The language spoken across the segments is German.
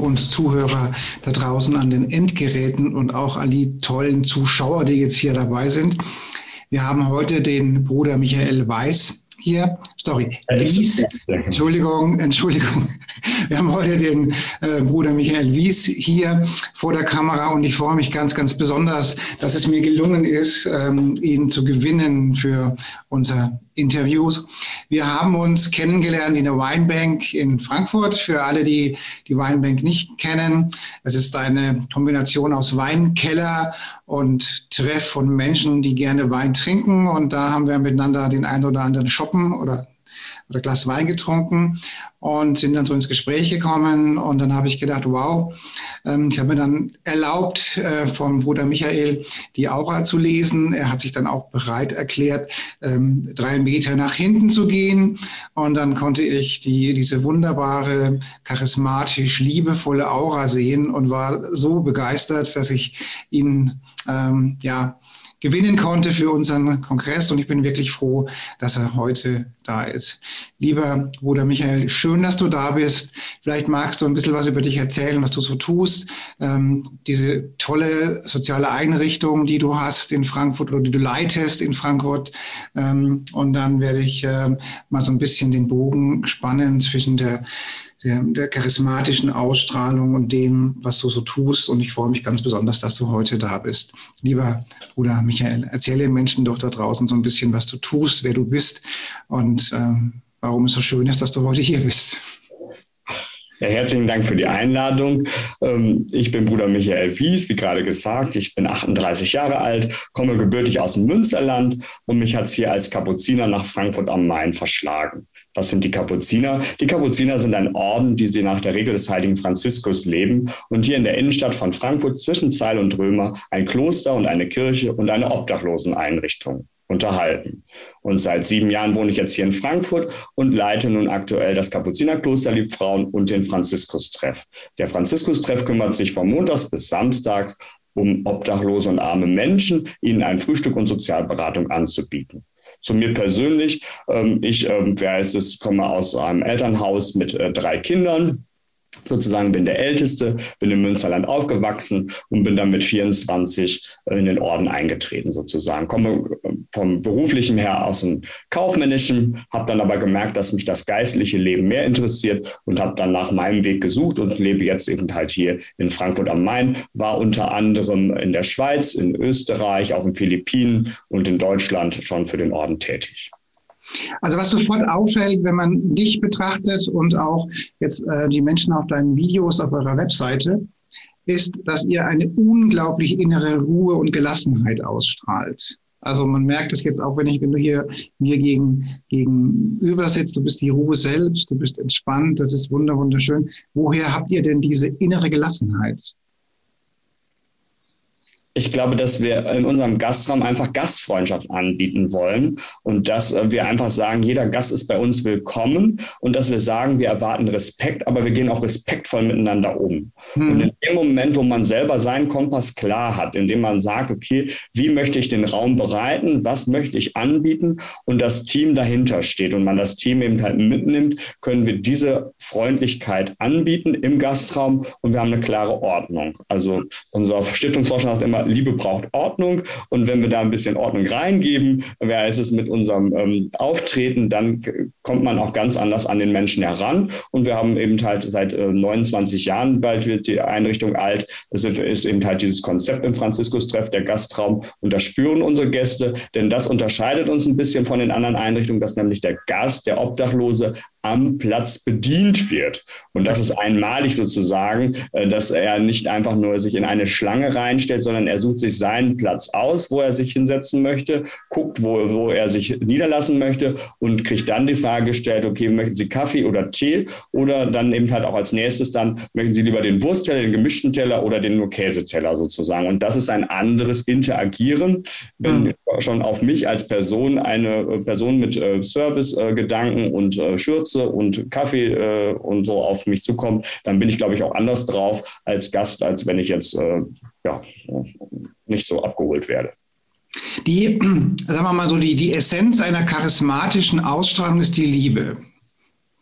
Und Zuhörer da draußen an den Endgeräten und auch all die tollen Zuschauer, die jetzt hier dabei sind. Wir haben heute den Bruder Michael Weiß hier, sorry, Wies, Entschuldigung, Entschuldigung. Wir haben heute den äh, Bruder Michael Wies hier vor der Kamera und ich freue mich ganz, ganz besonders, dass es mir gelungen ist, ähm, ihn zu gewinnen für unser Interviews. Wir haben uns kennengelernt in der Weinbank in Frankfurt. Für alle, die die Weinbank nicht kennen, es ist eine Kombination aus Weinkeller und Treff von Menschen, die gerne Wein trinken. Und da haben wir miteinander den einen oder anderen shoppen oder oder Glas Wein getrunken und sind dann so ins Gespräch gekommen. Und dann habe ich gedacht, wow, ähm, ich habe mir dann erlaubt, äh, vom Bruder Michael die Aura zu lesen. Er hat sich dann auch bereit erklärt, ähm, drei Meter nach hinten zu gehen. Und dann konnte ich die, diese wunderbare, charismatisch, liebevolle Aura sehen und war so begeistert, dass ich ihn, ähm, ja, gewinnen konnte für unseren Kongress. Und ich bin wirklich froh, dass er heute da ist. Lieber Bruder Michael, schön, dass du da bist. Vielleicht magst du ein bisschen was über dich erzählen, was du so tust. Ähm, diese tolle soziale Einrichtung, die du hast in Frankfurt oder die du leitest in Frankfurt. Ähm, und dann werde ich äh, mal so ein bisschen den Bogen spannen zwischen der der, der charismatischen Ausstrahlung und dem, was du so tust. Und ich freue mich ganz besonders, dass du heute da bist. Lieber Bruder Michael, erzähle den Menschen doch da draußen so ein bisschen, was du tust, wer du bist und ähm, warum es so schön ist, dass du heute hier bist. Ja, herzlichen Dank für die Einladung. Ähm, ich bin Bruder Michael Wies, wie gerade gesagt. Ich bin 38 Jahre alt, komme gebürtig aus dem Münsterland und mich hat es hier als Kapuziner nach Frankfurt am Main verschlagen. Was sind die Kapuziner? Die Kapuziner sind ein Orden, die sie nach der Regel des heiligen Franziskus leben und hier in der Innenstadt von Frankfurt zwischen Zeil und Römer ein Kloster und eine Kirche und eine Obdachloseneinrichtung unterhalten. Und seit sieben Jahren wohne ich jetzt hier in Frankfurt und leite nun aktuell das Kapuzinerkloster Liebfrauen und den Franziskus-Treff. Der Franziskus-Treff kümmert sich von Montags bis Samstags um obdachlose und arme Menschen, ihnen ein Frühstück und Sozialberatung anzubieten. Zu mir persönlich, ähm, ich, ähm, wer es, komme aus einem Elternhaus mit äh, drei Kindern sozusagen bin der Älteste, bin im Münsterland aufgewachsen und bin dann mit 24 in den Orden eingetreten sozusagen. Komme vom beruflichen her aus dem kaufmännischen, habe dann aber gemerkt, dass mich das geistliche Leben mehr interessiert und habe dann nach meinem Weg gesucht und lebe jetzt eben halt hier in Frankfurt am Main, war unter anderem in der Schweiz, in Österreich, auf den Philippinen und in Deutschland schon für den Orden tätig. Also was sofort auffällt, wenn man dich betrachtet und auch jetzt äh, die Menschen auf deinen Videos auf eurer Webseite, ist, dass ihr eine unglaubliche innere Ruhe und Gelassenheit ausstrahlt. Also man merkt es jetzt auch, wenn ich, wenn du hier mir gegen, gegenüber sitzt, du bist die Ruhe selbst, du bist entspannt, das ist wunderschön. Woher habt ihr denn diese innere Gelassenheit? Ich glaube, dass wir in unserem Gastraum einfach Gastfreundschaft anbieten wollen und dass äh, wir einfach sagen, jeder Gast ist bei uns willkommen und dass wir sagen, wir erwarten Respekt, aber wir gehen auch respektvoll miteinander um. Mhm. Und in dem Moment, wo man selber seinen Kompass klar hat, indem man sagt, okay, wie möchte ich den Raum bereiten, was möchte ich anbieten und das Team dahinter steht und man das Team eben halt mitnimmt, können wir diese Freundlichkeit anbieten im Gastraum und wir haben eine klare Ordnung. Also unser Stiftungsvorstand sagt immer, Liebe braucht Ordnung. Und wenn wir da ein bisschen Ordnung reingeben, wer ist es mit unserem ähm, Auftreten, dann kommt man auch ganz anders an den Menschen heran. Und wir haben eben halt seit äh, 29 Jahren, bald wird die Einrichtung alt, das ist eben halt dieses Konzept im Franziskus-Treff, der Gastraum. Und das spüren unsere Gäste, denn das unterscheidet uns ein bisschen von den anderen Einrichtungen, dass nämlich der Gast, der Obdachlose, am Platz bedient wird. Und das ist einmalig sozusagen, äh, dass er nicht einfach nur sich in eine Schlange reinstellt, sondern Er sucht sich seinen Platz aus, wo er sich hinsetzen möchte, guckt, wo, wo er sich niederlassen möchte und kriegt dann die Frage gestellt, okay, möchten Sie Kaffee oder Tee oder dann eben halt auch als nächstes dann, möchten Sie lieber den Wurstteller, den gemischten Teller oder den nur Käseteller sozusagen. Und das ist ein anderes Interagieren, wenn mhm. Schon auf mich als Person eine Person mit äh, Service-Gedanken und äh, Schürze und Kaffee äh, und so auf mich zukommt, dann bin ich, glaube ich, auch anders drauf als Gast, als wenn ich jetzt äh, ja, nicht so abgeholt werde. Die, sagen wir mal so, die, die Essenz einer charismatischen Ausstrahlung ist die Liebe.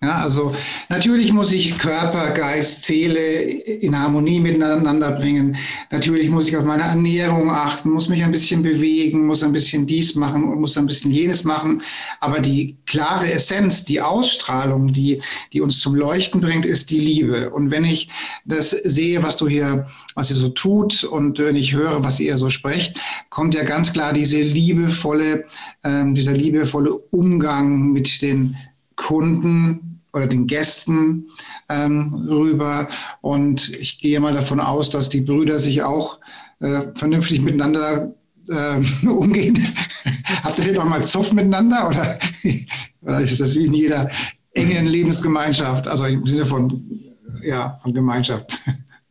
Ja, also natürlich muss ich Körper, Geist, Seele in Harmonie miteinander bringen. Natürlich muss ich auf meine Ernährung achten, muss mich ein bisschen bewegen, muss ein bisschen dies machen und muss ein bisschen jenes machen. Aber die klare Essenz, die Ausstrahlung, die, die uns zum Leuchten bringt, ist die Liebe. Und wenn ich das sehe, was du hier, was ihr so tut und wenn ich höre, was ihr so sprecht, kommt ja ganz klar diese liebevolle, ähm, dieser liebevolle Umgang mit den Kunden oder den Gästen ähm, rüber. Und ich gehe mal davon aus, dass die Brüder sich auch äh, vernünftig miteinander äh, umgehen. Habt ihr noch mal Zoff miteinander oder, oder ist das wie in jeder engen Lebensgemeinschaft, also im Sinne von, ja, von Gemeinschaft?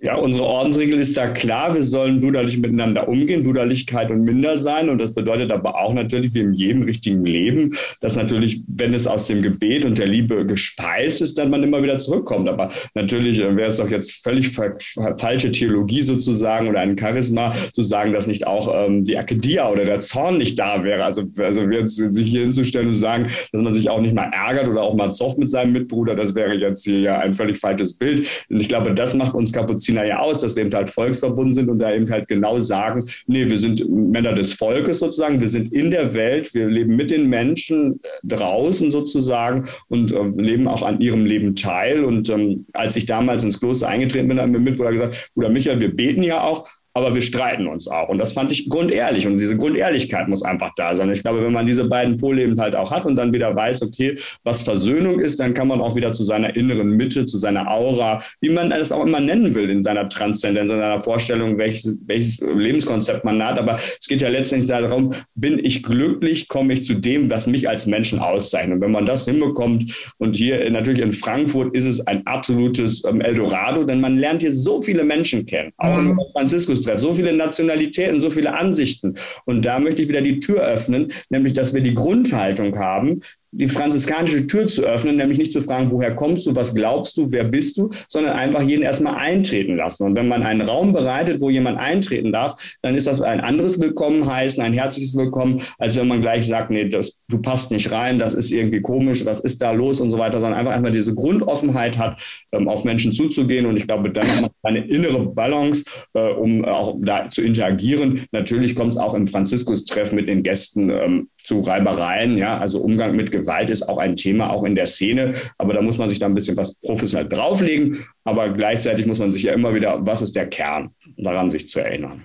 Ja, unsere Ordensregel ist da klar, wir sollen brüderlich miteinander umgehen, Brüderlichkeit und Minder sein. Und das bedeutet aber auch natürlich, wie in jedem richtigen Leben, dass natürlich, wenn es aus dem Gebet und der Liebe gespeist ist, dann man immer wieder zurückkommt. Aber natürlich äh, wäre es doch jetzt völlig falsche Theologie sozusagen oder ein Charisma zu sagen, dass nicht auch ähm, die Akedia oder der Zorn nicht da wäre. Also, also jetzt sich hier hinzustellen und sagen, dass man sich auch nicht mal ärgert oder auch mal zofft mit seinem Mitbruder, das wäre jetzt hier ja ein völlig falsches Bild. Und ich glaube, das macht uns kaputt Kapuziner ja aus, dass wir eben halt volksverbunden sind und da eben halt genau sagen, nee, wir sind Männer des Volkes sozusagen, wir sind in der Welt, wir leben mit den Menschen draußen sozusagen und äh, leben auch an ihrem Leben teil. Und ähm, als ich damals ins Kloster eingetreten bin, hat mir Mitbruder gesagt, Bruder Michael, wir beten ja auch, aber wir streiten uns auch. Und das fand ich grundehrlich. Und diese Grundehrlichkeit muss einfach da sein. Ich glaube, wenn man diese beiden Pole eben halt auch hat und dann wieder weiß, okay, was Versöhnung ist, dann kann man auch wieder zu seiner inneren Mitte, zu seiner Aura, wie man es auch immer nennen will, in seiner Transzendenz, in seiner Vorstellung, welches, welches Lebenskonzept man hat. Aber es geht ja letztendlich darum, bin ich glücklich, komme ich zu dem, was mich als Menschen auszeichnet. Und wenn man das hinbekommt, und hier natürlich in Frankfurt ist es ein absolutes ähm, Eldorado, denn man lernt hier so viele Menschen kennen, auch mhm. in Franziskus Treff, so viele Nationalitäten, so viele Ansichten. Und da möchte ich wieder die Tür öffnen, nämlich dass wir die Grundhaltung haben, die franziskanische Tür zu öffnen, nämlich nicht zu fragen, woher kommst du, was glaubst du, wer bist du, sondern einfach jeden erstmal eintreten lassen. Und wenn man einen Raum bereitet, wo jemand eintreten darf, dann ist das ein anderes Willkommen heißen, ein herzliches Willkommen, als wenn man gleich sagt, nee, das, du passt nicht rein, das ist irgendwie komisch, was ist da los und so weiter, sondern einfach einmal diese Grundoffenheit hat, ähm, auf Menschen zuzugehen. Und ich glaube, dann hat man eine innere Balance, äh, um auch da zu interagieren. Natürlich kommt es auch im Franziskus-Treff mit den Gästen ähm, zu Reibereien, ja, also Umgang mit Gewalt ist auch ein Thema, auch in der Szene. Aber da muss man sich da ein bisschen was professionell drauflegen. Aber gleichzeitig muss man sich ja immer wieder, was ist der Kern, daran sich zu erinnern.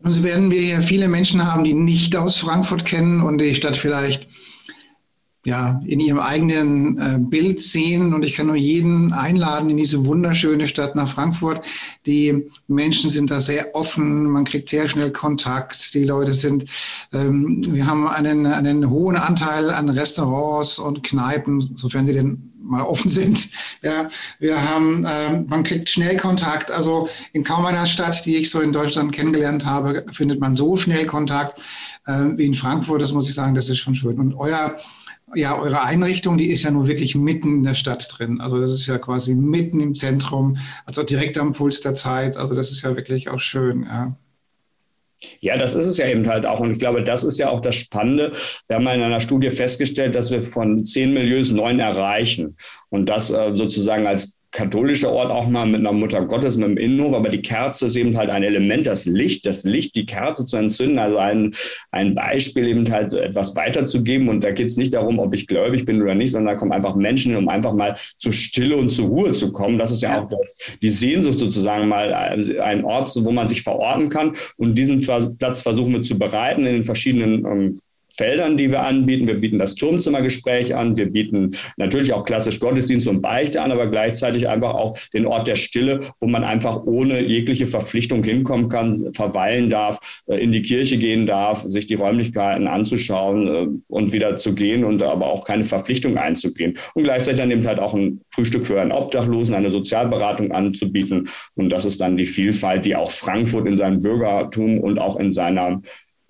Und so werden wir ja viele Menschen haben, die nicht aus Frankfurt kennen und die Stadt vielleicht ja, in ihrem eigenen äh, Bild sehen. Und ich kann nur jeden einladen in diese wunderschöne Stadt nach Frankfurt. Die Menschen sind da sehr offen, man kriegt sehr schnell Kontakt. Die Leute sind, ähm, wir haben einen, einen hohen Anteil an Restaurants und Kneipen, sofern sie denn mal offen sind. Ja, wir haben, ähm, man kriegt schnell Kontakt. Also in kaum einer Stadt, die ich so in Deutschland kennengelernt habe, findet man so schnell Kontakt äh, wie in Frankfurt. Das muss ich sagen, das ist schon schön. Und euer ja, eure Einrichtung, die ist ja nur wirklich mitten in der Stadt drin. Also das ist ja quasi mitten im Zentrum, also direkt am Puls der Zeit. Also das ist ja wirklich auch schön, ja. Ja, das ist es ja eben halt auch. Und ich glaube, das ist ja auch das Spannende. Wir haben in einer Studie festgestellt, dass wir von zehn Milieus neun erreichen. Und das äh, sozusagen als katholischer Ort auch mal mit einer Mutter Gottes, mit dem Innenhof, aber die Kerze ist eben halt ein Element, das Licht, das Licht, die Kerze zu entzünden, also ein, ein Beispiel eben halt etwas weiterzugeben. Und da geht es nicht darum, ob ich gläubig bin oder nicht, sondern da kommen einfach Menschen, um einfach mal zur Stille und zur Ruhe zu kommen. Das ist ja, ja. auch das, die Sehnsucht sozusagen mal, ein Ort, wo man sich verorten kann. Und diesen Platz versuchen wir zu bereiten in den verschiedenen ähm, Feldern, die wir anbieten. Wir bieten das Turmzimmergespräch an. Wir bieten natürlich auch klassisch Gottesdienst und Beichte an, aber gleichzeitig einfach auch den Ort der Stille, wo man einfach ohne jegliche Verpflichtung hinkommen kann, verweilen darf, äh, in die Kirche gehen darf, sich die Räumlichkeiten anzuschauen äh, und wieder zu gehen und aber auch keine Verpflichtung einzugehen. Und gleichzeitig dann eben halt auch ein Frühstück für einen Obdachlosen, eine Sozialberatung anzubieten. Und das ist dann die Vielfalt, die auch Frankfurt in seinem Bürgertum und auch in seiner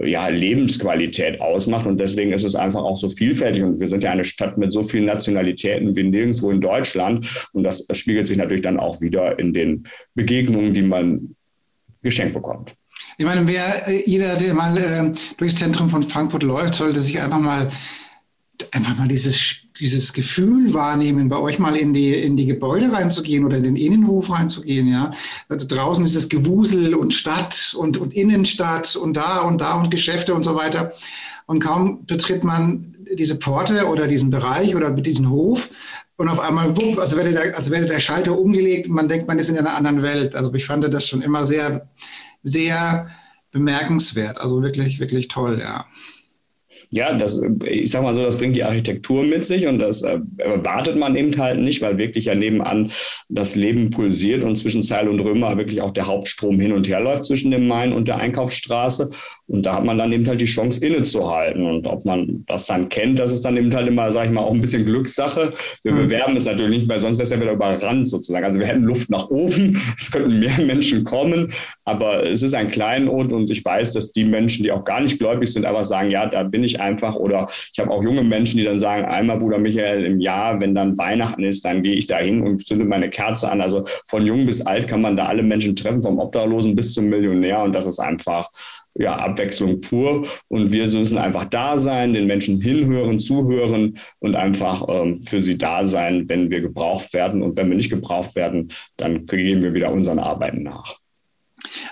ja, Lebensqualität ausmacht. Und deswegen ist es einfach auch so vielfältig. Und wir sind ja eine Stadt mit so vielen Nationalitäten wie nirgendwo in Deutschland. Und das, spiegelt sich natürlich dann auch wieder in den Begegnungen, die man geschenkt bekommt. Ich meine, wer, äh, jeder, der mal äh, durchs Zentrum von Frankfurt läuft, sollte sich einfach mal einfach mal dieses, dieses Gefühl wahrnehmen, bei euch mal in die, in die Gebäude reinzugehen oder in den Innenhof reinzugehen, ja. Also draußen ist es Gewusel und Stadt und, und Innenstadt und da und da und Geschäfte und so weiter. Und kaum betritt man diese Pforte oder diesen Bereich oder diesen Hof und auf einmal, wupp, als wäre der, als wäre der Schalter umgelegt und man denkt, man ist in einer anderen Welt. Also ich fand das schon immer sehr, sehr bemerkenswert. Also wirklich, wirklich toll, ja ja, das, ich sag mal so, das bringt die Architektur mit sich und das äh, erwartet man eben halt nicht, weil wirklich ja nebenan das Leben pulsiert und zwischen Zeil und Römer wirklich auch der Hauptstrom hin und her läuft zwischen dem Main und der Einkaufsstraße. Und da hat man dann eben halt die Chance innezuhalten. Und ob man das dann kennt, das ist dann eben halt immer, sag ich mal, auch ein bisschen Glückssache. Wir mhm. bewerben es natürlich nicht, weil sonst wäre es ja wieder überrannt sozusagen. Also wir hätten Luft nach oben, es könnten mehr Menschen kommen, aber es ist ein Kleinod und ich weiß, dass die Menschen, die auch gar nicht gläubig sind, einfach sagen, ja, da bin ich einfach. Oder ich habe auch junge Menschen, die dann sagen, einmal Bruder Michael im Jahr, wenn dann Weihnachten ist, dann gehe ich da hin und zünde meine Kerze an. Also von jung bis alt kann man da alle Menschen treffen, vom Obdachlosen bis zum Millionär und das ist einfach ja, Abwechslung pur. Und wir müssen einfach da sein, den Menschen hinhören, zuhören und einfach ähm, für sie da sein, wenn wir gebraucht werden. Und wenn wir nicht gebraucht werden, dann gehen wir wieder unseren Arbeiten nach.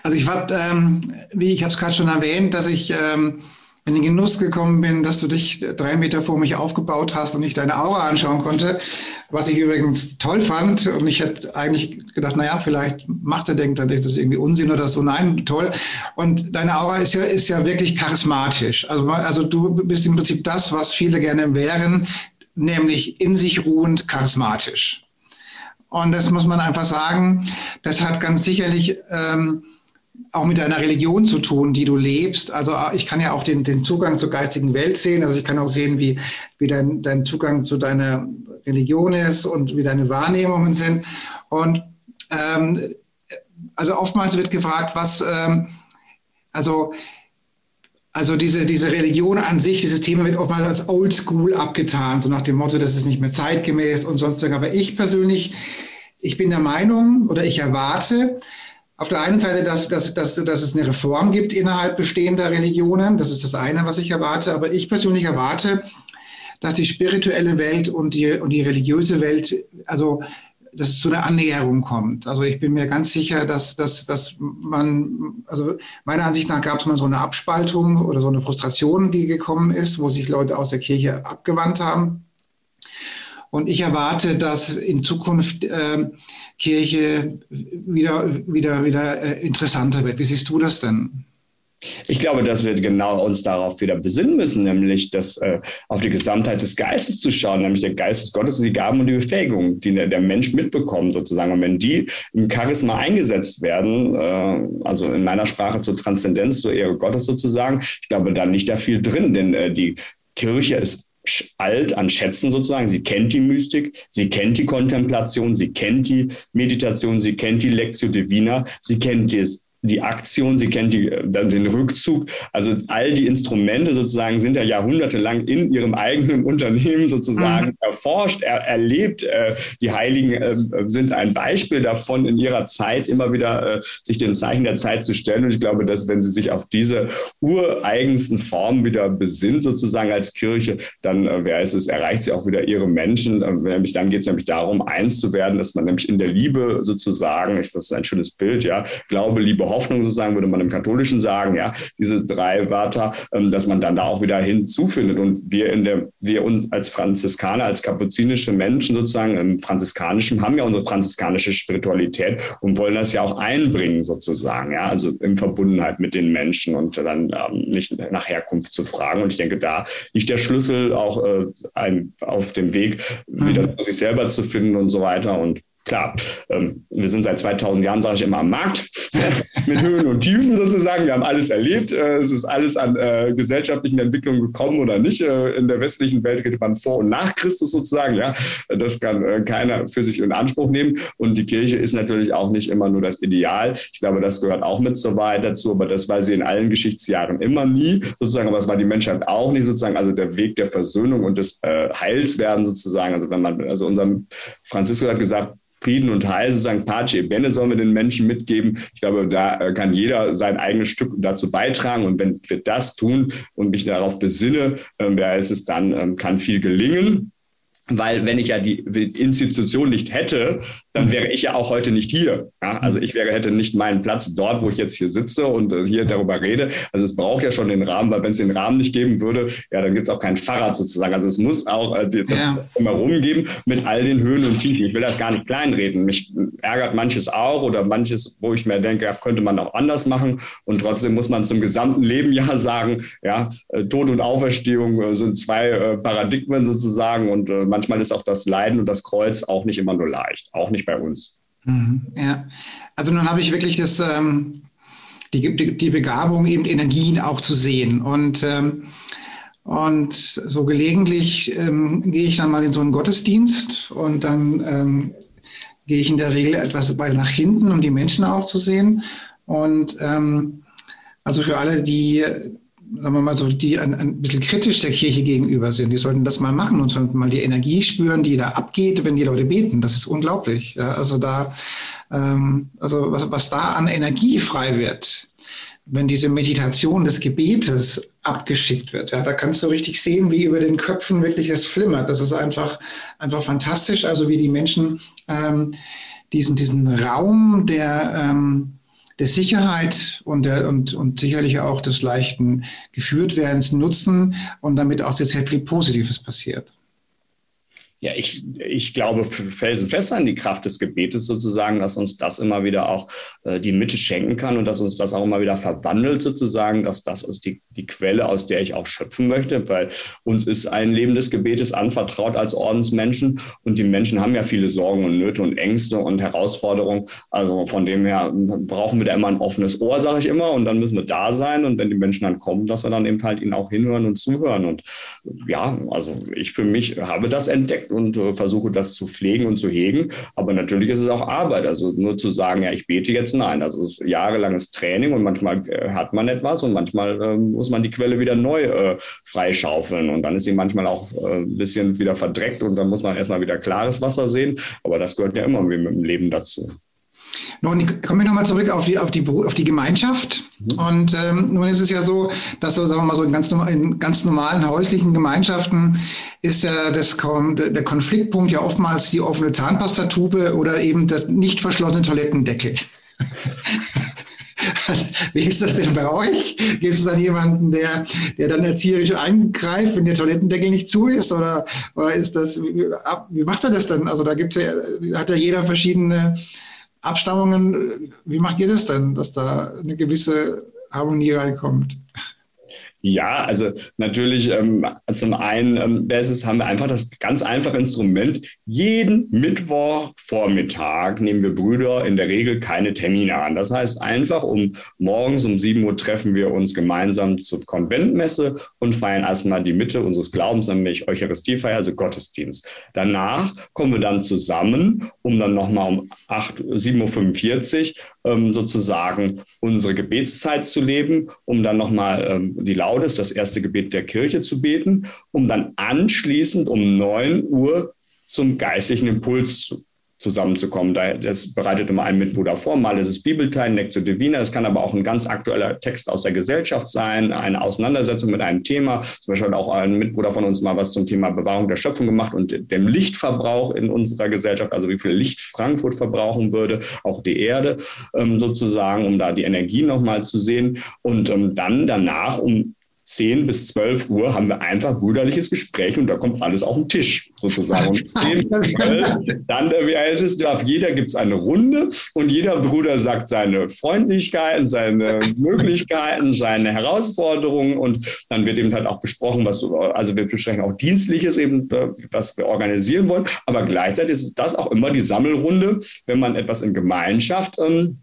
Also ich war, ähm, wie ich habe es gerade schon erwähnt, dass ich ähm, in den Genuss gekommen bin, dass du dich drei Meter vor mich aufgebaut hast und ich deine Aura anschauen konnte, was ich übrigens toll fand. Und ich hätte eigentlich gedacht, naja, vielleicht macht er denkt, dann ist das irgendwie Unsinn oder so. Nein, toll. Und deine Aura ist ja, ist ja wirklich charismatisch. Also, also du bist im Prinzip das, was viele gerne wären, nämlich in sich ruhend charismatisch. Und das muss man einfach sagen, das hat ganz sicherlich ähm, auch mit deiner Religion zu tun, die du lebst. Also äh, ich kann ja auch den, den Zugang zur geistigen Welt sehen. Also ich kann auch sehen, wie, wie dein, dein Zugang zu deiner Religion ist und wie deine Wahrnehmungen sind. Und ähm, also oftmals wird gefragt, was, ähm, also, also diese, diese Religion an sich, dieses Thema wird oftmals als Oldschool abgetan, so nach dem Motto, das ist nicht mehr zeitgemäß und sonst was. Aber ich persönlich, ich bin der Meinung oder ich erwarte, auf der einen Seite, dass, dass, dass, dass es eine Reform gibt innerhalb bestehender Religionen. Das ist das eine, was ich erwarte. Aber ich persönlich erwarte, dass die spirituelle Welt und die, und die religiöse Welt, also dass es zu einer Annäherung kommt. Also ich bin mir ganz sicher, dass, dass, dass man, also meiner Ansicht nach gab es mal so eine Abspaltung oder so eine Frustration, die gekommen ist, wo sich Leute aus der Kirche abgewandt haben. Und ich erwarte, dass in Zukunft äh, Kirche wieder, wieder, wieder äh, interessanter wird. Wie siehst du das denn? Ich glaube, dass wir genau uns darauf wieder besinnen müssen, nämlich das, äh, auf die Gesamtheit des Geistes zu schauen, nämlich der Geist des Gottes und die Gaben und die Befähigung, die der, der Mensch mitbekommt sozusagen. Und wenn die im Charisma eingesetzt werden, äh, also in meiner Sprache zur Transzendenz, zur Ehre Gottes sozusagen, ich glaube, da liegt da viel drin, denn äh, die Kirche ist alt an Schätzen sozusagen. Sie kennt die Mystik, sie kennt die Kontemplation, sie kennt die Meditation, sie kennt die Lectio Divina, sie kennt das die Aktion, sie kennt die, den Rückzug. Also all die Instrumente sozusagen sind ja jahrhundertelang in ihrem eigenen Unternehmen sozusagen mhm. erforscht, er, erlebt. Äh, die Heiligen äh, sind ein Beispiel davon, in ihrer Zeit immer wieder äh, sich den Zeichen der Zeit zu stellen. Und ich glaube, dass wenn sie sich auf diese ureigensten Formen wieder besinnt, sozusagen als Kirche, dann äh, wer ist es, erreicht sie auch wieder ihre Menschen. Äh, nämlich dann geht es nämlich darum, eins zu werden, dass man nämlich in der Liebe sozusagen, ich, das ist ein schönes Bild, ja, Glaube, Liebe, Hoffnung sozusagen, würde man im Katholischen sagen, ja, diese drei Wörter, ähm, dass man dann da auch wieder hinzufindet. Und wir in der, wir uns als Franziskaner, als kapuzinische Menschen sozusagen im Franziskanischen haben ja unsere franziskanische Spiritualität und wollen das ja auch einbringen sozusagen, ja, also in Verbundenheit mit den Menschen und dann ähm, nicht nach Herkunft zu fragen. Und ich denke, da liegt der Schlüssel auch äh, ein, auf dem Weg, wieder mhm. sich selber zu finden und so weiter. Und klar, ähm, wir sind seit 2000 Jahren, sage ich immer, am Markt mit Höhen und Tiefen sozusagen. Wir haben alles erlebt. Äh, es ist alles an äh, gesellschaftlichen Entwicklungen gekommen oder nicht. Äh, in der westlichen Welt redet man vor und nach Christus sozusagen. Ja, das kann äh, keiner für sich in Anspruch nehmen. Und die Kirche ist natürlich auch nicht immer nur das Ideal. Ich glaube, das gehört auch mit zur Wahrheit dazu. Aber das war sie in allen Geschichtsjahren immer nie sozusagen. Aber es war die Menschheit auch nie sozusagen. Also der Weg der Versöhnung und des äh, Heilswerden sozusagen. Also wenn man, also unser Franziskus hat gesagt, Frieden und Heil, sozusagen Pace e Bene sollen wir den Menschen mitgeben. Ich glaube, da äh, kann jeder sein eigenes Stück dazu beitragen. Und wenn wir das tun und mich darauf besinne, ähm, wer ist es dann, ähm, kann viel gelingen. Weil wenn ich ja die Institution nicht hätte, dann wäre ich ja auch heute nicht hier. Ja? Also ich wäre, hätte nicht meinen Platz dort, wo ich jetzt hier sitze und äh, hier darüber rede. Also es braucht ja schon den Rahmen, weil wenn es den Rahmen nicht geben würde, ja, dann gibt es auch kein Fahrrad sozusagen. Also es muss auch äh, das ja. drumherum geben mit all den Höhen und Tiefen. Ich will das gar nicht kleinreden. Mich ärgert manches auch oder manches, wo ich mir denke, ja, könnte man auch anders machen. Und trotzdem muss man zum gesamten Leben ja sagen, ja, äh, Tod und Auferstehung äh, sind zwei äh, Paradigmen sozusagen und äh, manchmal ist auch das Leiden und das Kreuz auch nicht immer nur leicht, auch nicht bei uns. Mhm, ja, also nun habe ich wirklich das, ähm, die, die, die, Begabung, eben Energien auch zu sehen. Und, ähm, und so gelegentlich ähm, gehe ich dann mal in so einen Gottesdienst und dann ähm, gehe ich in der Regel etwas weiter nach hinten, um die Menschen auch zu sehen. Und ähm, also für alle, die sagen wir mal so, die ein, ein bisschen kritisch der Kirche gegenüber sind, die sollten das mal machen und sollten mal die Energie spüren, die da abgeht, wenn die Leute beten. Das ist unglaublich. Ja, also da, ähm, also was, was da an Energie frei wird, wenn diese Meditation des Gebetes abgeschickt wird. Ja, da kannst du richtig sehen, wie über den Köpfen wirklich es flimmert. Das ist einfach, einfach fantastisch. Also wie die Menschen ähm, diesen, diesen Raum der, ähm, der Sicherheit und, der, und, und sicherlich auch des leichten Geführtwerdens nutzen und damit auch sehr, sehr viel Positives passiert. Ja, ich, ich glaube felsenfest an die Kraft des Gebetes sozusagen, dass uns das immer wieder auch äh, die Mitte schenken kann und dass uns das auch immer wieder verwandelt sozusagen, dass das ist die, die Quelle, aus der ich auch schöpfen möchte, weil uns ist ein Leben des Gebetes anvertraut als Ordensmenschen und die Menschen haben ja viele Sorgen und Nöte und Ängste und Herausforderungen. Also von dem her brauchen wir da immer ein offenes Ohr, sage ich immer, und dann müssen wir da sein und wenn die Menschen dann kommen, dass wir dann eben halt ihnen auch hinhören und zuhören und ja, also ich für mich habe das entdeckt und äh, versuche das zu pflegen und zu hegen. Aber natürlich ist es auch Arbeit. Also nur zu sagen, ja, ich bete jetzt, nein. Das ist jahrelanges Training und manchmal äh, hat man etwas und manchmal äh, muss man die Quelle wieder neu äh, freischaufeln. Und dann ist sie manchmal auch äh, ein bisschen wieder verdreckt und dann muss man erstmal wieder klares Wasser sehen. Aber das gehört ja immer mit dem Leben dazu. Nun komme ich nochmal zurück auf die, auf die, auf die Gemeinschaft. Mhm. Und ähm, nun ist es ja so, dass so, sagen wir mal so in ganz, in ganz normalen häuslichen Gemeinschaften ist ja das, der Konfliktpunkt ja oftmals die offene Zahnpastatube oder eben das nicht verschlossene Toilettendeckel. Wie ist das denn bei euch? Gibt es dann jemanden, der, der dann erzieherisch eingreift, wenn der Toilettendeckel nicht zu ist? Oder, oder ist das, wie, wie macht er das dann? Also da gibt's ja, hat ja jeder verschiedene Abstammungen, wie macht ihr das denn, dass da eine gewisse Harmonie reinkommt? Ja, also natürlich ähm, zum einen ähm, ist, haben wir einfach das ganz einfache Instrument. Jeden Mittwochvormittag nehmen wir Brüder in der Regel keine Termine an. Das heißt einfach, um morgens um 7 Uhr treffen wir uns gemeinsam zur Konventmesse und feiern erstmal die Mitte unseres Glaubens, nämlich Eucharistiefeier, also Gottesdienst. Danach kommen wir dann zusammen, um dann nochmal um 7.45 Uhr ähm, sozusagen unsere Gebetszeit zu leben, um dann nochmal ähm, die Laudes, das erste Gebet der Kirche zu beten, um dann anschließend um 9 Uhr zum geistlichen Impuls zu zusammenzukommen. Das bereitet immer ein Mitbruder vor. Mal ist es Bibelteil, Lectio Divina. Es kann aber auch ein ganz aktueller Text aus der Gesellschaft sein, eine Auseinandersetzung mit einem Thema. Zum Beispiel hat auch ein Mitbruder von uns mal was zum Thema Bewahrung der Schöpfung gemacht und dem Lichtverbrauch in unserer Gesellschaft, also wie viel Licht Frankfurt verbrauchen würde, auch die Erde ähm, sozusagen, um da die Energie nochmal zu sehen. Und ähm, dann danach, um 10 bis 12 Uhr haben wir einfach brüderliches Gespräch und da kommt alles auf den Tisch sozusagen. Und 10 bis 12, dann, wie heißt es, darf jeder, gibt es eine Runde und jeder Bruder sagt seine Freundlichkeiten, seine Möglichkeiten, seine Herausforderungen und dann wird eben halt auch besprochen, was, also wir besprechen auch Dienstliches eben, was wir organisieren wollen, aber gleichzeitig ist das auch immer die Sammelrunde, wenn man etwas in Gemeinschaft ähm,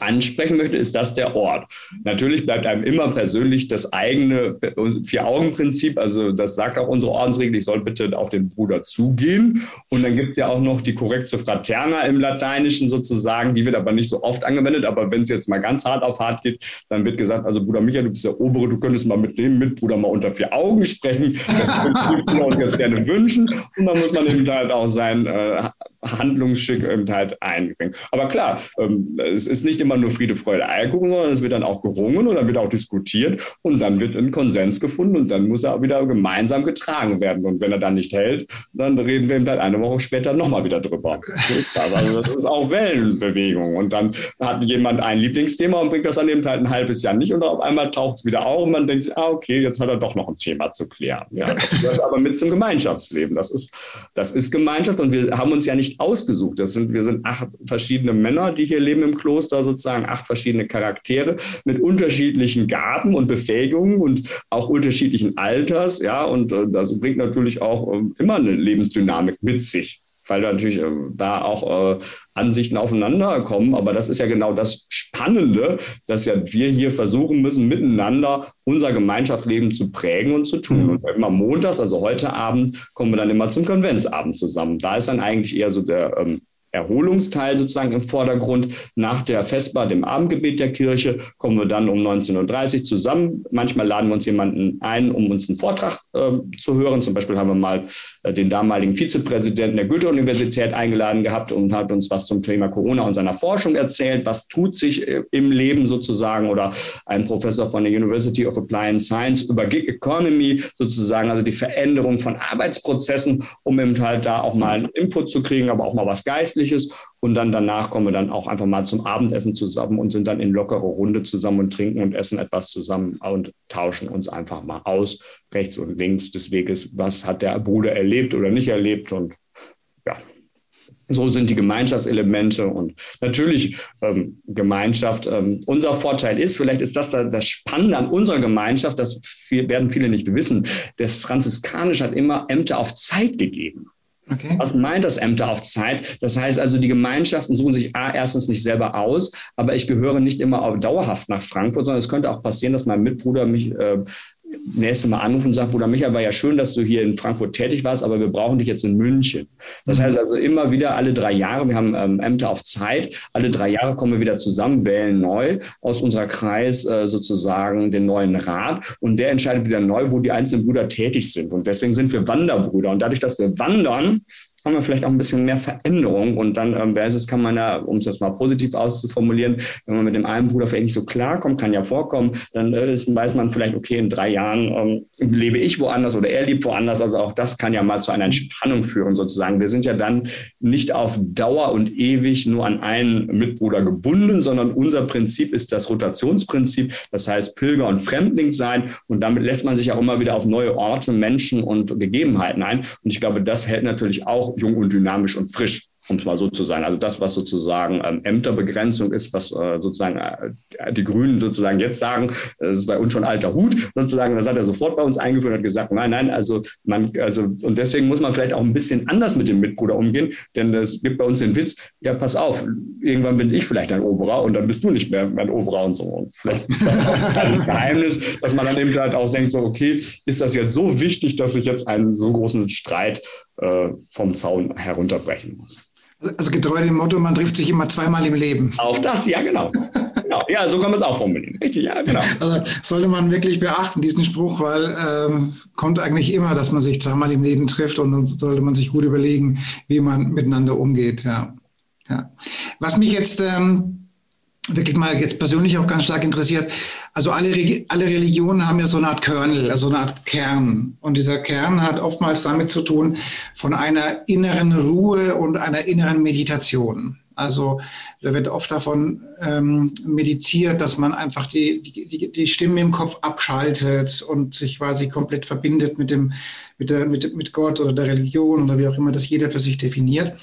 ansprechen möchte, ist das der Ort. Natürlich bleibt einem immer persönlich das eigene Vier-Augen-Prinzip, also das sagt auch unsere Ordensregel, ich soll bitte auf den Bruder zugehen. Und dann gibt es ja auch noch die Correctio Fraterna im Lateinischen sozusagen, die wird aber nicht so oft angewendet, aber wenn es jetzt mal ganz hart auf hart geht, dann wird gesagt, also Bruder Michael, du bist der Obere, du könntest mal mit dem Mitbruder mal unter vier Augen sprechen, das würden wir uns jetzt gerne wünschen. Und dann muss man eben halt auch sein äh, Handlungsschick eben halt einbringen. Aber klar, ähm, es ist nicht immer nur Friede, Freude, Eierkuchen, sondern es wird dann auch gerungen und dann wird auch diskutiert und dann wird ein Konsens gefunden und dann muss er wieder gemeinsam getragen werden. Und wenn er dann nicht hält, dann reden wir eben dann eine Woche später nochmal wieder drüber. Also das ist auch Wellenbewegung. Und dann hat jemand ein Lieblingsthema und bringt das dann eben halt ein halbes Jahr nicht und auf einmal taucht es wieder auf und man denkt sich, ah, okay, jetzt hat er doch noch ein Thema zu klären. Ja, das gehört aber mit zum Gemeinschaftsleben. Das ist, das ist Gemeinschaft und wir haben uns ja nicht ausgesucht. Das sind, wir sind acht verschiedene Männer, die hier leben im Kloster, sozusagen acht verschiedene Charaktere mit unterschiedlichen Gaben und Befähigungen und auch unterschiedlichen Alters. Ja, und äh, das bringt natürlich auch äh, immer eine Lebensdynamik mit sich weil natürlich äh, da auch äh, Ansichten aufeinander kommen. Aber das ist ja genau das Spannende, dass ja wir hier versuchen müssen, miteinander unser Gemeinschaftsleben zu prägen und zu tun. Mhm. Und immer montags, also heute Abend, kommen wir dann immer zum Konventsabend zusammen. Da ist dann eigentlich eher so der ähm, Erholungsteil sozusagen im Vordergrund. Nach der Vesper, dem Abendgebet der Kirche, kommen wir dann um 19.30 Uhr zusammen. Manchmal laden wir uns jemanden ein, um uns einen Vortrag äh, zu hören. Zum Beispiel haben wir mal äh, den damaligen Vizepräsidenten der Goethe-Universität eingeladen gehabt und hat uns was zum Thema Corona und seiner Forschung erzählt. Was tut sich äh, im Leben sozusagen? Oder ein Professor von der University of Applied Science über Gig Economy sozusagen, also die Veränderung von Arbeitsprozessen, um eben halt da auch mal einen Input zu kriegen, aber auch mal was Geistliches Geistliches. Und dann danach kommen wir dann auch einfach mal zum Abendessen zusammen und sind dann in lockerer Runde zusammen und trinken und essen etwas zusammen und tauschen uns einfach mal aus, rechts und links des Weges. Was hat der Bruder erlebt oder nicht erlebt? Und ja, so sind die Gemeinschaftselemente und natürlich ähm, Gemeinschaft. Ähm, unser Vorteil ist, vielleicht ist das da, das Spannende an unserer Gemeinschaft, das viel, werden viele nicht wissen. Das Franziskanisch hat immer Ämter auf Zeit gegeben. Okay. Was meint das Ämter auf Zeit? Das heißt also, die Gemeinschaften suchen sich A, erstens nicht selber aus, aber ich gehöre nicht immer dauerhaft nach Frankfurt, sondern es könnte auch passieren, dass mein Mitbruder mich äh, nächste Mal anrufen und sagt, Bruder Michael, war ja schön, dass du hier in Frankfurt tätig warst, aber wir brauchen dich jetzt in München. Das mhm. heißt also immer wieder alle drei Jahre, wir haben ähm, Ämter auf Zeit, alle drei Jahre kommen wir wieder zusammen, wählen neu aus unserer Kreis äh, sozusagen den neuen Rat und der entscheidet wieder neu, wo die einzelnen Brüder tätig sind. Und deswegen sind wir Wanderbrüder. Und dadurch, dass wir wandern, haben wir vielleicht auch ein bisschen mehr Veränderung. Und dann ähm, versus kann man ja, um es jetzt mal positiv auszuformulieren, wenn man mit dem einen Bruder vielleicht nicht so klarkommt, kann ja vorkommen, dann äh, ist, weiß man vielleicht, okay, in drei Jahren ähm, lebe ich woanders oder er lebt woanders. Also auch das kann ja mal zu einer Entspannung führen sozusagen. Wir sind ja dann nicht auf Dauer und ewig nur an einen Mitbruder gebunden, sondern unser Prinzip ist das Rotationsprinzip. Das heißt Pilger und Fremdling sein. Und damit lässt man sich auch immer wieder auf neue Orte, Menschen und Gegebenheiten ein. Und ich glaube, das hält natürlich auch jung und dynamisch und frisch um es mal so zu sagen. Also das, was sozusagen ähm, Ämterbegrenzung ist, was äh, sozusagen äh, die Grünen sozusagen jetzt sagen, das ist bei uns schon alter Hut sozusagen. Das hat er sofort bei uns eingeführt und gesagt, nein, nein, also man, also und deswegen muss man vielleicht auch ein bisschen anders mit dem Mitbruder umgehen, denn es gibt bei uns den Witz, ja, pass auf, irgendwann bin ich vielleicht ein Oberer und dann bist du nicht mehr mein Oberer und so. Und vielleicht ist das auch ein Geheimnis, dass man dann eben halt auch denkt, so, okay, ist das jetzt so wichtig, dass ich jetzt einen so großen Streit äh, vom Zaun herunterbrechen muss. Also getreu dem Motto, man trifft sich immer zweimal im Leben. Auch das, ja, genau. Genau, ja, so kann man es auch formulieren. Richtig, ja, genau. Also sollte man wirklich beachten, diesen Spruch, weil ähm, kommt eigentlich immer, dass man sich zweimal im Leben trifft und dann sollte man sich gut überlegen, wie man miteinander umgeht. Ja. ja. Was mich jetzt ähm, wirklich mal jetzt persönlich auch ganz stark interessiert. Also alle, alle Religionen haben ja so eine Art Kernel, also eine Art Kern. Und dieser Kern hat oftmals damit zu tun von einer inneren Ruhe und einer inneren Meditation. Also da wird oft davon ähm, meditiert, dass man einfach die, die, die Stimme im Kopf abschaltet und sich quasi komplett verbindet mit, dem, mit, der, mit, mit Gott oder der Religion oder wie auch immer das jeder für sich definiert.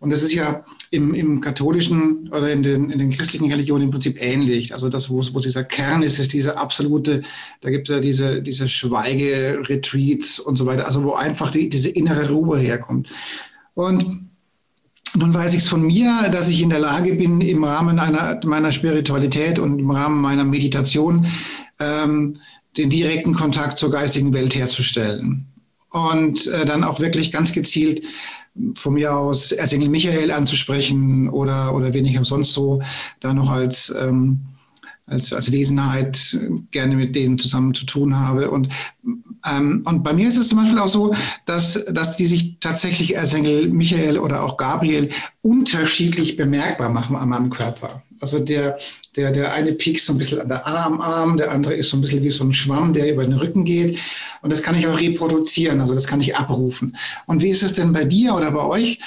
Und das ist ja im, im katholischen oder in den, in den christlichen Religionen im Prinzip ähnlich. Also das, wo, wo dieser Kern ist, ist dieser absolute, da gibt es ja diese, diese Schweige-Retreats und so weiter, also wo einfach die, diese innere Ruhe herkommt. Und nun weiß ich es von mir, dass ich in der Lage bin, im Rahmen einer, meiner Spiritualität und im Rahmen meiner Meditation ähm, den direkten Kontakt zur geistigen Welt herzustellen. Und äh, dann auch wirklich ganz gezielt von mir aus Erzengel Michael anzusprechen oder, oder wen ich auch sonst so da noch als, ähm, als, als Wesenheit gerne mit denen zusammen zu tun habe. Und, ähm, und bei mir ist es zum Beispiel auch so, dass, dass die sich tatsächlich Erzengel Michael oder auch Gabriel unterschiedlich bemerkbar machen an meinem Körper. Also der, der, der eine piekst so ein bisschen an der Arm, Arm, der andere ist so ein bisschen wie so ein Schwamm, der über den Rücken geht. Und das kann ich auch reproduzieren, also das kann ich abrufen. Und wie ist es denn bei dir oder bei euch?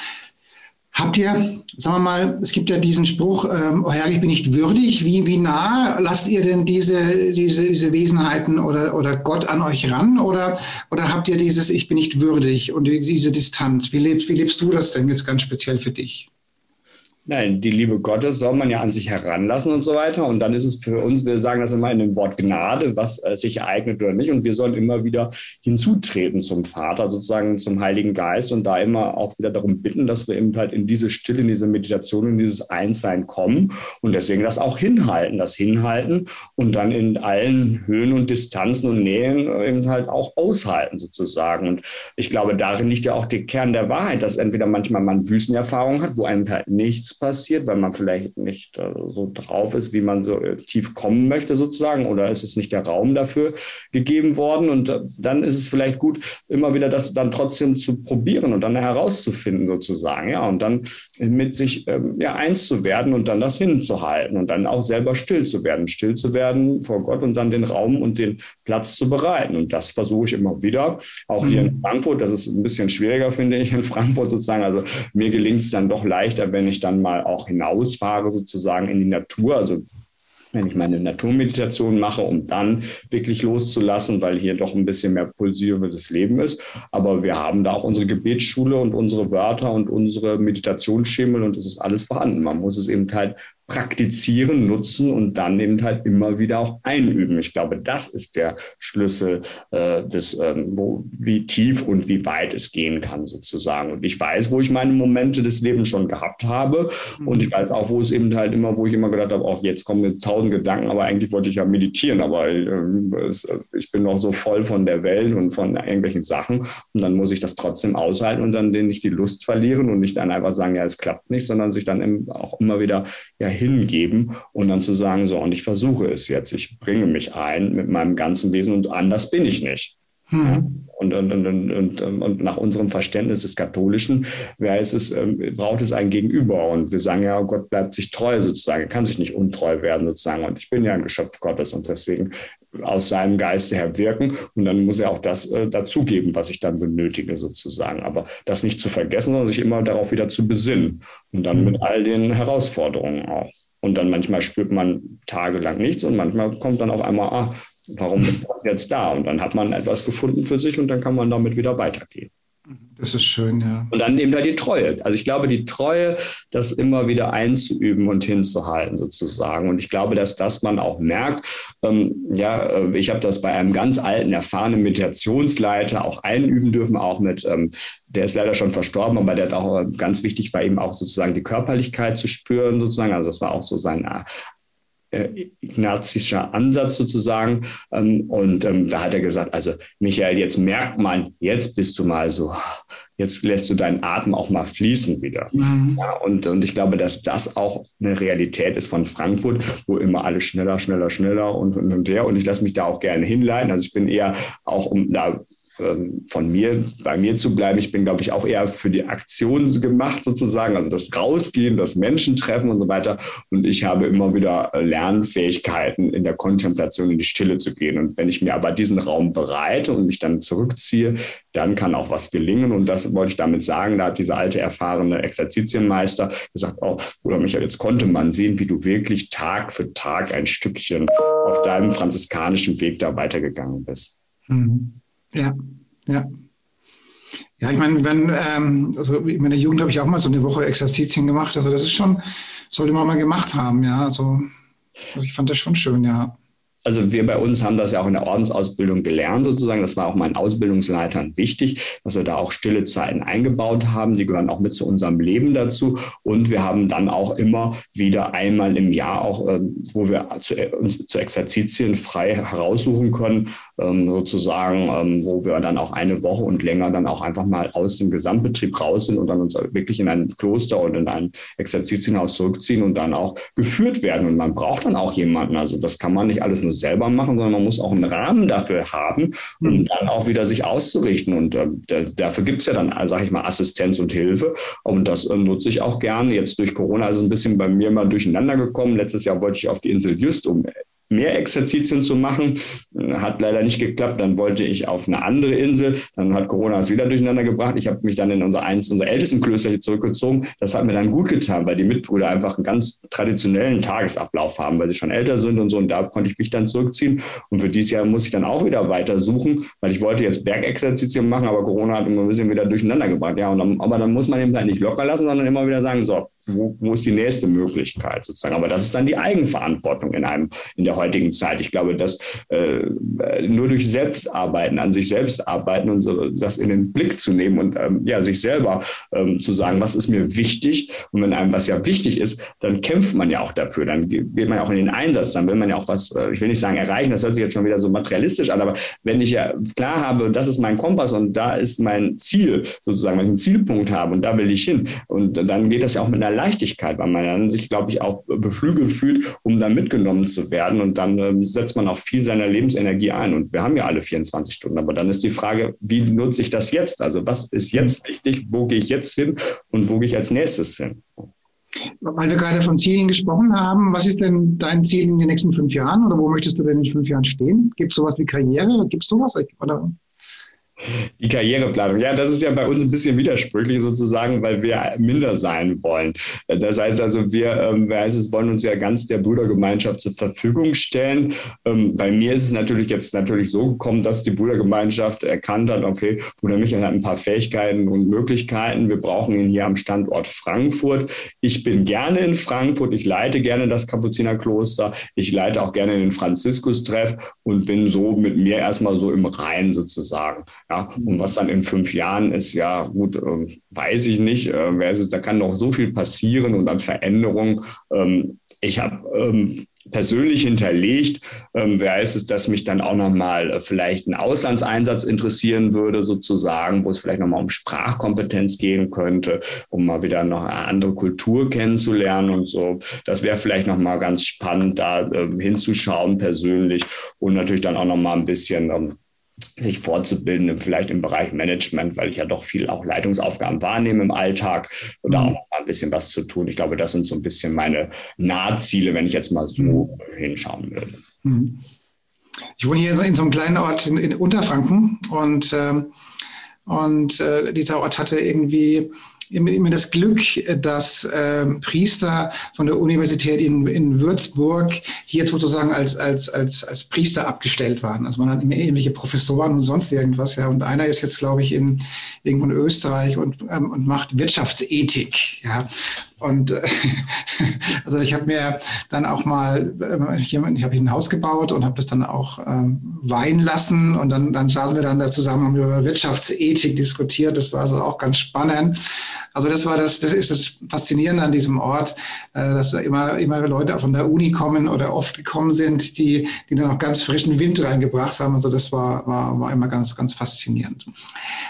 Habt ihr, sagen wir mal, es gibt ja diesen Spruch, ähm, oh Herr, ich bin nicht würdig. Wie, wie nah lasst ihr denn diese, diese, diese Wesenheiten oder, oder Gott an euch ran? Oder, oder habt ihr dieses, ich bin nicht würdig und diese Distanz? Wie lebst, wie lebst du das denn jetzt ganz speziell für dich? Nein, die Liebe Gottes soll man ja an sich heranlassen und so weiter. Und dann ist es für uns, wir sagen das immer in dem Wort Gnade, was äh, sich ereignet oder nicht. Und wir sollen immer wieder hinzutreten zum Vater, sozusagen zum Heiligen Geist und da immer auch wieder darum bitten, dass wir eben halt in diese Stille, in diese Meditation, in dieses Einssein kommen und deswegen das auch hinhalten, das hinhalten und dann in allen Höhen und Distanzen und Nähen eben halt auch aushalten sozusagen. Und ich glaube, darin liegt ja auch der Kern der Wahrheit, dass entweder manchmal man Wüstenerfahrung hat, wo einem halt nichts passiert, weil man vielleicht nicht äh, so drauf ist, wie man so äh, tief kommen möchte sozusagen oder ist es nicht der Raum dafür gegeben worden? Und äh, dann ist es vielleicht gut, immer wieder das dann trotzdem zu probieren und dann herauszufinden sozusagen, ja, und dann mit sich ähm, ja eins zu werden und dann das hinzuhalten und dann auch selber still zu werden, still zu werden vor Gott und dann den Raum und den Platz zu bereiten. Und das versuche ich immer wieder, auch hier in mhm. Frankfurt, das ist ein bisschen schwieriger, finde ich, in Frankfurt sozusagen, also mir gelingt es dann doch leichter, wenn ich dann mal auch hinausfahre sozusagen in die Natur, also wenn ich meine Naturmeditation mache, um dann wirklich loszulassen, weil hier doch ein bisschen mehr pulsierendes Leben ist. Aber wir haben da auch unsere Gebetsschule und unsere Wörter und unsere Meditationsschemel und es ist alles vorhanden. Man muss es eben halt praktizieren, nutzen und dann eben halt immer wieder auch einüben. Ich glaube, das ist der Schlüssel äh, des, ähm, wo, wie tief und wie weit es gehen kann sozusagen. Und ich weiß, wo ich meine Momente des Lebens schon gehabt habe mhm. und ich weiß auch, wo es eben halt immer, wo ich immer gedacht habe, auch jetzt kommen jetzt tausend Gedanken, aber eigentlich wollte ich ja meditieren, aber ähm, es, ich bin noch so voll von der Welt und von irgendwelchen Sachen und dann muss ich das trotzdem aushalten und dann nicht die Lust verlieren und nicht dann einfach sagen, ja, es klappt nicht, sondern sich dann auch immer wieder ja hingeben und dann zu sagen, so, und ich versuche es jetzt, ich bringe mich ein mit meinem ganzen Wesen und anders bin ich nicht. Hm. Und, und, und, und, und, nach unserem Verständnis des Katholischen es, ähm, braucht es ein Gegenüber. Und wir sagen ja, Gott bleibt sich treu sozusagen, er kann sich nicht untreu werden sozusagen. Und ich bin ja ein Geschöpf Gottes und deswegen aus seinem Geiste her wirken. Und dann muss er auch das äh, dazugeben, was ich dann benötige sozusagen. Aber das nicht zu vergessen, sondern sich immer darauf wieder zu besinnen. Und dann mit all den Herausforderungen auch. Und dann manchmal spürt man tagelang nichts und manchmal kommt dann auf einmal, ah, warum ist das jetzt da? Und dann hat man etwas gefunden für sich und dann kann man damit wieder weitergehen. Das ist schön, ja. Und dann eben halt die Treue. Also ich glaube, die Treue, das immer wieder einzuüben und hinzuhalten sozusagen. Und ich glaube, dass das man auch merkt. Ähm, ja, äh, ich habe das bei einem ganz alten, erfahrenen Meditationsleiter auch einüben dürfen, auch mit, ähm, der ist leider schon verstorben, aber der hat auch äh, ganz wichtig war eben auch sozusagen die Körperlichkeit zu spüren sozusagen. Also das war auch so sein äh, ignazischer Ansatz sozusagen. Ähm, und ähm, da hat er gesagt, also Michael, jetzt merkt man, jetzt bist du mal so, jetzt lässt du deinen Atem auch mal fließen wieder. Mhm. Ja, und, und ich glaube, dass das auch eine Realität ist von Frankfurt, wo immer alles schneller, schneller, schneller und, und, und der. Und ich lasse mich da auch gerne hinleiten. Also ich bin eher auch, um da von mir, bei mir zu bleiben. Ich bin, glaube ich, auch eher für die Aktion gemacht sozusagen, also das Rausgehen, das Menschen treffen und so weiter. Und ich habe immer wieder Lernfähigkeiten in der Kontemplation in die Stille zu gehen. Und wenn ich mir aber diesen Raum bereite und mich dann zurückziehe, dann kann auch was gelingen. Und das wollte ich damit sagen. Da hat dieser alte, erfahrene Exerzitienmeister gesagt, oh, Bruder Michael, jetzt konnte man sehen, wie du wirklich Tag für Tag ein Stückchen auf deinem franziskanischen Weg da weitergegangen bist. Mhm. Ja, ja. Ja, ich meine, wenn, ähm, also in meiner Jugend habe ich auch mal so eine Woche Exerzitien gemacht. Also das ist schon, sollte man mal gemacht haben, ja. Also, also ich fand das schon schön, ja also wir bei uns haben das ja auch in der Ordensausbildung gelernt sozusagen. Das war auch meinen Ausbildungsleitern wichtig, dass wir da auch stille Zeiten eingebaut haben. Die gehören auch mit zu unserem Leben dazu. Und wir haben dann auch immer wieder einmal im Jahr auch, ähm, wo wir zu, uns zu Exerzitien frei heraussuchen können, ähm, sozusagen, ähm, wo wir dann auch eine Woche und länger dann auch einfach mal aus dem Gesamtbetrieb raus sind und dann uns wirklich in ein Kloster und in ein Exerzitienhaus zurückziehen und dann auch geführt werden. Und man braucht dann auch jemanden. Also das kann man nicht alles nur selber machen, sondern man muss auch einen Rahmen dafür haben, um mhm. dann auch wieder sich auszurichten. Und äh, dafür gibt es ja dann, sage ich mal, Assistenz und Hilfe. Und das äh, nutze ich auch gerne. Jetzt durch Corona ist es ein bisschen bei mir mal durcheinander gekommen. Letztes Jahr wollte ich auf die Insel Just um mehr Exerzitien zu machen. Hat leider nicht geklappt. Dann wollte ich auf eine andere Insel. Dann hat Corona es wieder durcheinander gebracht. Ich habe mich dann in unser eins unserer ältesten Klöster zurückgezogen. Das hat mir dann gut getan, weil die Mitbrüder einfach einen ganz traditionellen Tagesablauf haben, weil sie schon älter sind und so. Und da konnte ich mich dann zurückziehen. Und für dieses Jahr muss ich dann auch wieder weiter suchen, weil ich wollte jetzt Bergexerzitien machen, aber Corona hat immer ein bisschen wieder durcheinander gebracht. Ja, und dann, aber dann muss man eben halt nicht locker lassen, sondern immer wieder sagen, so, wo, wo ist die nächste Möglichkeit sozusagen? Aber das ist dann die Eigenverantwortung in einem, in der heutigen Zeit. Ich glaube, dass äh, nur durch Selbstarbeiten, an sich selbst arbeiten und so das in den Blick zu nehmen und ähm, ja, sich selber ähm, zu sagen, was ist mir wichtig? Und wenn einem was ja wichtig ist, dann kämpft man ja auch dafür. Dann geht man ja auch in den Einsatz. Dann will man ja auch was, äh, ich will nicht sagen erreichen, das hört sich jetzt schon wieder so materialistisch an, aber wenn ich ja klar habe, das ist mein Kompass und da ist mein Ziel sozusagen, wenn ich einen Zielpunkt habe und da will ich hin. Und dann geht das ja auch mit einer Leichtigkeit, weil man sich, glaube ich, auch beflügelt fühlt, um dann mitgenommen zu werden. Und dann ähm, setzt man auch viel seiner Lebensenergie ein. Und wir haben ja alle 24 Stunden. Aber dann ist die Frage, wie nutze ich das jetzt? Also was ist jetzt wichtig? Wo gehe ich jetzt hin? Und wo gehe ich als nächstes hin? Weil wir gerade von Zielen gesprochen haben, was ist denn dein Ziel in den nächsten fünf Jahren oder wo möchtest du denn in fünf Jahren stehen? Gibt es sowas wie Karriere? Gibt es sowas? Oder? Die Karriereplanung. Ja, das ist ja bei uns ein bisschen widersprüchlich sozusagen, weil wir minder sein wollen. Das heißt also, wir, ähm, heißt es, wollen uns ja ganz der Brüdergemeinschaft zur Verfügung stellen. Ähm, bei mir ist es natürlich jetzt natürlich so gekommen, dass die Brüdergemeinschaft erkannt hat, okay, Bruder Michael hat ein paar Fähigkeiten und Möglichkeiten. Wir brauchen ihn hier am Standort Frankfurt. Ich bin gerne in Frankfurt. Ich leite gerne das Kapuzinerkloster. Ich leite auch gerne den Franziskus-Treff und bin so mit mir erstmal so im Rein sozusagen. Ja, und was dann in fünf Jahren ist, ja gut, äh, weiß ich nicht. Äh, da kann noch so viel passieren und an Veränderungen. Ähm, ich habe ähm, persönlich hinterlegt. Ähm, wer ist es, dass mich dann auch nochmal äh, vielleicht ein Auslandseinsatz interessieren würde, sozusagen, wo es vielleicht nochmal um Sprachkompetenz gehen könnte, um mal wieder noch eine andere Kultur kennenzulernen und so. Das wäre vielleicht nochmal ganz spannend, da äh, hinzuschauen persönlich und natürlich dann auch nochmal ein bisschen ähm, sich fortzubilden, vielleicht im Bereich Management, weil ich ja doch viel auch Leitungsaufgaben wahrnehme im Alltag und mhm. da auch noch mal ein bisschen was zu tun. Ich glaube, das sind so ein bisschen meine Nahziele, wenn ich jetzt mal so mhm. hinschauen würde. Mhm. Ich wohne hier in so einem kleinen Ort in, in Unterfranken und, ähm, und äh, dieser Ort hatte irgendwie immer das Glück, dass äh, Priester von der Universität in, in Würzburg hier sozusagen als, als, als, als Priester abgestellt waren. Also man hat immer irgendwelche Professoren und sonst irgendwas. Ja. Und einer ist jetzt, glaube ich, in irgendwo in Österreich und, ähm, und macht Wirtschaftsethik. Ja. Und äh, also ich habe mir dann auch mal, äh, ich habe ein Haus gebaut und habe das dann auch ähm, weihen lassen und dann, dann saßen wir dann da zusammen und über Wirtschaftsethik diskutiert. Das war also auch ganz spannend. Also das war das, das ist das Faszinierende an diesem Ort, äh, dass da immer, immer Leute von der Uni kommen oder oft gekommen sind, die, die dann auch ganz frischen Wind reingebracht haben. Also das war, war, war immer ganz, ganz faszinierend.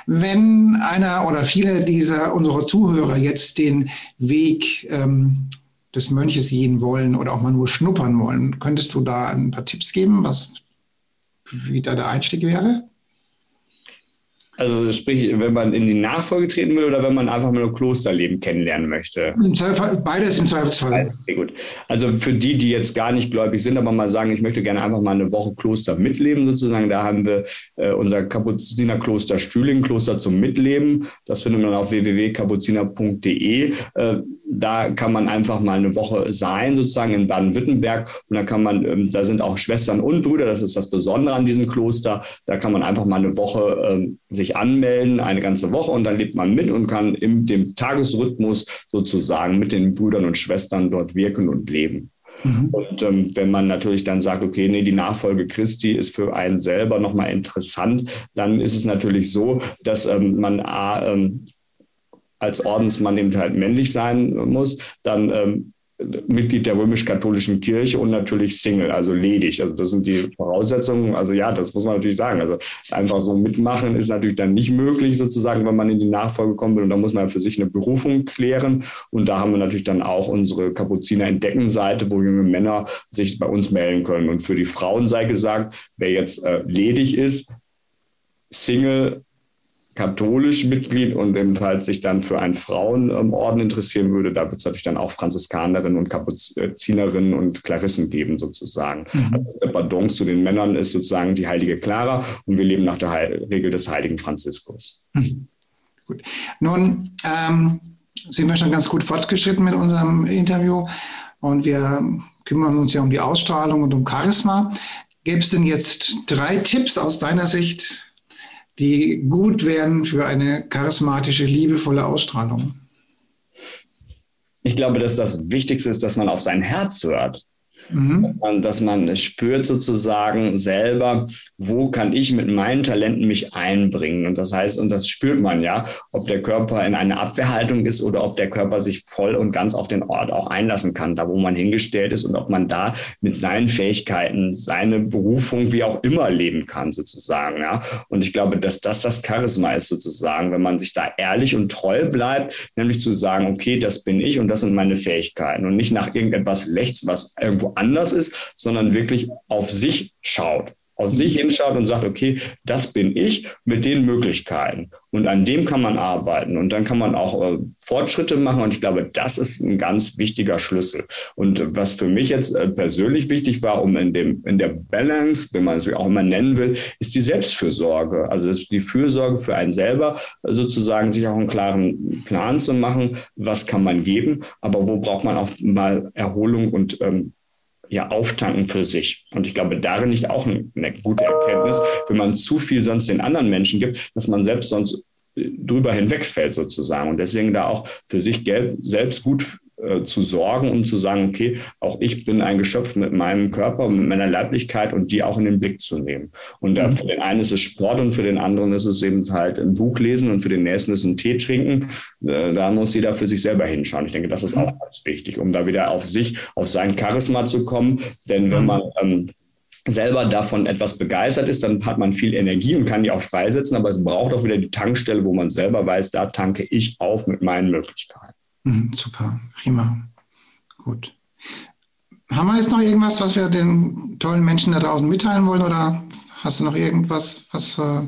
Wenn einer oder viele dieser unserer Zuhörer jetzt den Weg ähm, des Mönches gehen wollen oder auch mal nur schnuppern wollen, könntest du da ein paar Tipps geben, was wie da der Einstieg wäre? Also sprich, wenn man in die Nachfolge treten will oder wenn man einfach mal ein Klosterleben kennenlernen möchte? Im Zweifel, beides im Zweifelsfall. Sehr gut. Also für die, die jetzt gar nicht gläubig sind, aber mal sagen, ich möchte gerne einfach mal eine Woche Kloster mitleben sozusagen, da haben wir äh, unser Kapuzinerkloster Stühling, Kloster zum Mitleben. Das findet man auf www.kapuziner.de. Äh, da kann man einfach mal eine Woche sein sozusagen in Baden-Württemberg und da kann man, ähm, da sind auch Schwestern und Brüder, das ist das Besondere an diesem Kloster. Da kann man einfach mal eine Woche ähm, sich sich anmelden, eine ganze Woche und dann lebt man mit und kann in dem Tagesrhythmus sozusagen mit den Brüdern und Schwestern dort wirken und leben. Mhm. Und ähm, wenn man natürlich dann sagt, okay, nee, die Nachfolge Christi ist für einen selber nochmal interessant, dann ist es natürlich so, dass ähm, man A, ähm, als Ordensmann eben halt männlich sein muss, dann ähm, Mitglied der römisch-katholischen Kirche und natürlich Single, also ledig. Also das sind die Voraussetzungen. Also ja, das muss man natürlich sagen. Also einfach so mitmachen ist natürlich dann nicht möglich sozusagen, wenn man in die Nachfolge kommen will. Und da muss man für sich eine Berufung klären. Und da haben wir natürlich dann auch unsere Kapuziner Entdecken-Seite, wo junge Männer sich bei uns melden können. Und für die Frauen sei gesagt, wer jetzt äh, ledig ist, Single katholisch Mitglied und eben halt sich dann für einen Frauenorden interessieren würde, da wird es natürlich dann auch Franziskanerinnen und Kapuzinerinnen und Klarissen geben sozusagen. Mhm. Also der Pardon zu den Männern ist sozusagen die heilige Clara und wir leben nach der Heil Regel des heiligen Franziskus. Mhm. Gut. Nun ähm, sind wir schon ganz gut fortgeschritten mit unserem Interview und wir kümmern uns ja um die Ausstrahlung und um Charisma. Gäbe es denn jetzt drei Tipps aus deiner Sicht, die gut wären für eine charismatische, liebevolle Ausstrahlung? Ich glaube, dass das Wichtigste ist, dass man auf sein Herz hört. Mhm. Dass man spürt sozusagen selber, wo kann ich mit meinen Talenten mich einbringen. Und das heißt, und das spürt man ja, ob der Körper in einer Abwehrhaltung ist oder ob der Körper sich voll und ganz auf den Ort auch einlassen kann, da wo man hingestellt ist und ob man da mit seinen Fähigkeiten, seine Berufung wie auch immer leben kann sozusagen. Ja. Und ich glaube, dass das das Charisma ist sozusagen, wenn man sich da ehrlich und treu bleibt, nämlich zu sagen, okay, das bin ich und das sind meine Fähigkeiten und nicht nach irgendetwas lechzt, was irgendwo anders ist, sondern wirklich auf sich schaut auf sich hinschaut und sagt, okay, das bin ich mit den Möglichkeiten. Und an dem kann man arbeiten und dann kann man auch äh, Fortschritte machen. Und ich glaube, das ist ein ganz wichtiger Schlüssel. Und was für mich jetzt äh, persönlich wichtig war, um in dem, in der Balance, wenn man es auch immer nennen will, ist die Selbstfürsorge. Also die Fürsorge für einen selber, sozusagen sich auch einen klaren Plan zu machen. Was kann man geben? Aber wo braucht man auch mal Erholung und ähm, ja, auftanken für sich. Und ich glaube, darin liegt auch eine, gute Erkenntnis, wenn man zu viel sonst den anderen Menschen gibt, dass man selbst sonst äh, drüber hinwegfällt sozusagen. Und deswegen da auch für sich selbst gut äh, zu sorgen, um zu sagen, okay, auch ich bin ein Geschöpf mit meinem Körper, mit meiner Leiblichkeit und die auch in den Blick zu nehmen. Und äh, mhm. für den einen ist es Sport und für den anderen ist es eben halt ein Buch lesen und für den nächsten ist es ein Tee trinken. Äh, da muss jeder für sich selber hinschauen. Ich denke, das ist auch mhm. ganz wichtig, um da wieder auf sich, auf sein Charisma zu kommen. Denn wenn mhm. man ähm, selber davon etwas begeistert ist, dann hat man viel Energie und kann die auch freisetzen, aber es braucht auch wieder die Tankstelle, wo man selber weiß, da tanke ich auf mit meinen Möglichkeiten. Mhm, super, prima. Gut. Haben wir jetzt noch irgendwas, was wir den tollen Menschen da draußen mitteilen wollen oder hast du noch irgendwas, was äh,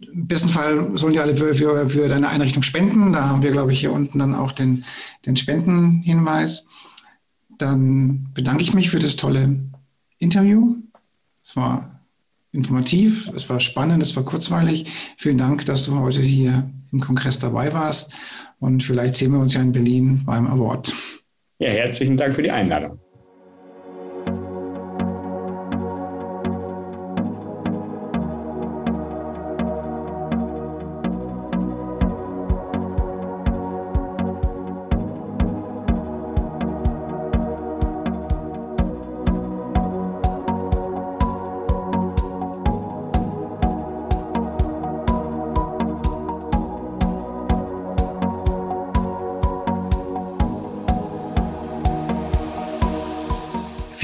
im besten Fall sollen die alle für, für, für deine Einrichtung spenden. Da haben wir, glaube ich, hier unten dann auch den, den Spendenhinweis. Dann bedanke ich mich für das tolle Interview. Es war informativ, es war spannend, es war kurzweilig. Vielen Dank, dass du heute hier im Kongress dabei warst. Und vielleicht sehen wir uns ja in Berlin beim Award. Ja, herzlichen Dank für die Einladung.